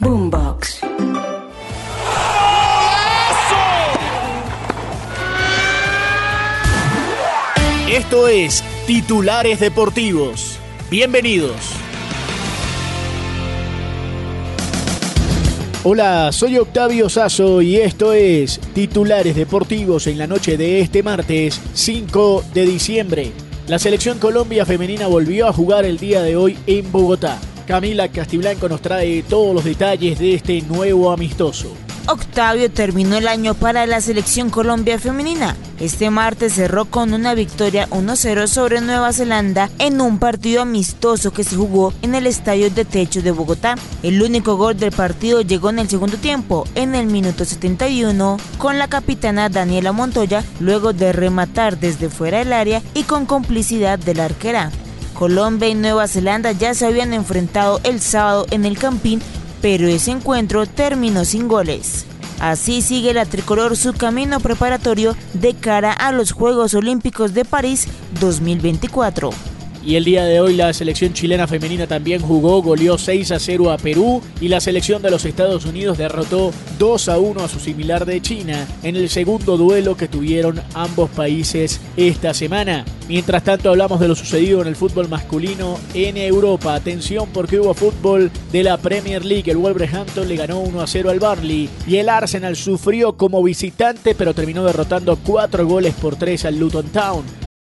Boombox. Esto es Titulares Deportivos. Bienvenidos. Hola, soy Octavio Sazo y esto es Titulares Deportivos en la noche de este martes 5 de diciembre. La selección Colombia femenina volvió a jugar el día de hoy en Bogotá. Camila Castiblanco nos trae todos los detalles de este nuevo amistoso. Octavio terminó el año para la selección Colombia femenina. Este martes cerró con una victoria 1-0 sobre Nueva Zelanda en un partido amistoso que se jugó en el Estadio de Techo de Bogotá. El único gol del partido llegó en el segundo tiempo, en el minuto 71, con la capitana Daniela Montoya, luego de rematar desde fuera del área y con complicidad de la arquera. Colombia y Nueva Zelanda ya se habían enfrentado el sábado en el Campín pero ese encuentro terminó sin goles. Así sigue la tricolor su camino preparatorio de cara a los Juegos Olímpicos de París 2024. Y el día de hoy la selección chilena femenina también jugó, goleó 6 a 0 a Perú y la selección de los Estados Unidos derrotó 2 a 1 a su similar de China en el segundo duelo que tuvieron ambos países esta semana. Mientras tanto hablamos de lo sucedido en el fútbol masculino en Europa. Atención porque hubo fútbol de la Premier League. El Wolverhampton le ganó 1 a 0 al Barley y el Arsenal sufrió como visitante pero terminó derrotando 4 goles por 3 al Luton Town.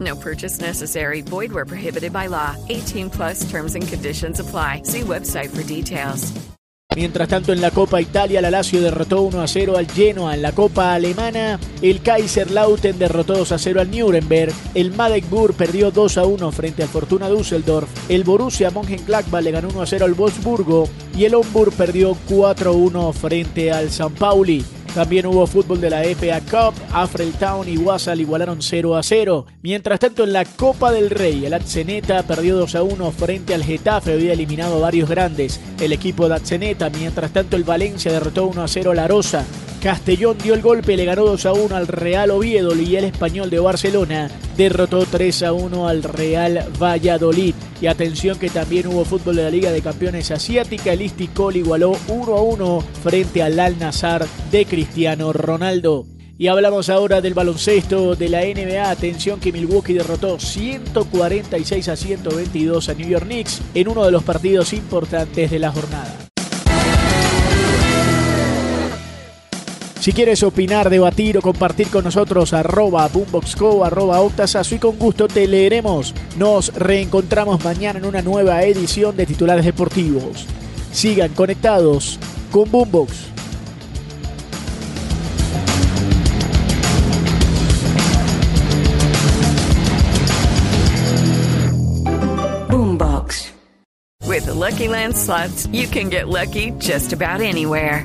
No purchase necessary. Void where prohibited by law. 18 plus terms and conditions apply. See website for details. Mientras tanto, en la Copa Italia, la Lazio derrotó 1 a 0 al Genoa. En la Copa Alemana, el Kaiserlauten derrotó 2 a 0 al Nuremberg. El Magdeburg perdió 2 a 1 frente al Fortuna Düsseldorf. El Borussia Mönchengladbach le ganó 1 a 0 al Wolfsburgo. Y el Homburg perdió 4 a 1 frente al San Pauli. También hubo fútbol de la FA Cup, Town y Wasal igualaron 0 a 0. Mientras tanto en la Copa del Rey, el Atzeneta perdió 2 a 1 frente al Getafe, había eliminado varios grandes. El equipo de Atzeneta, mientras tanto el Valencia derrotó 1 a 0 a La Rosa. Castellón dio el golpe, le ganó 2 a 1 al Real Oviedo y el español de Barcelona derrotó 3 a 1 al Real Valladolid. Y atención que también hubo fútbol de la Liga de Campeones Asiática. El Isticol igualó 1 a 1 frente al Al Nazar de Cristiano Ronaldo. Y hablamos ahora del baloncesto de la NBA. Atención que Milwaukee derrotó 146 a 122 a New York Knicks en uno de los partidos importantes de la jornada. Si quieres opinar, debatir o compartir con nosotros, arroba boomboxco, arroba octasazo y con gusto te leeremos. Nos reencontramos mañana en una nueva edición de Titulares Deportivos. Sigan conectados con Boombox. Boombox. With Lucky Land slots, you can get lucky just about anywhere.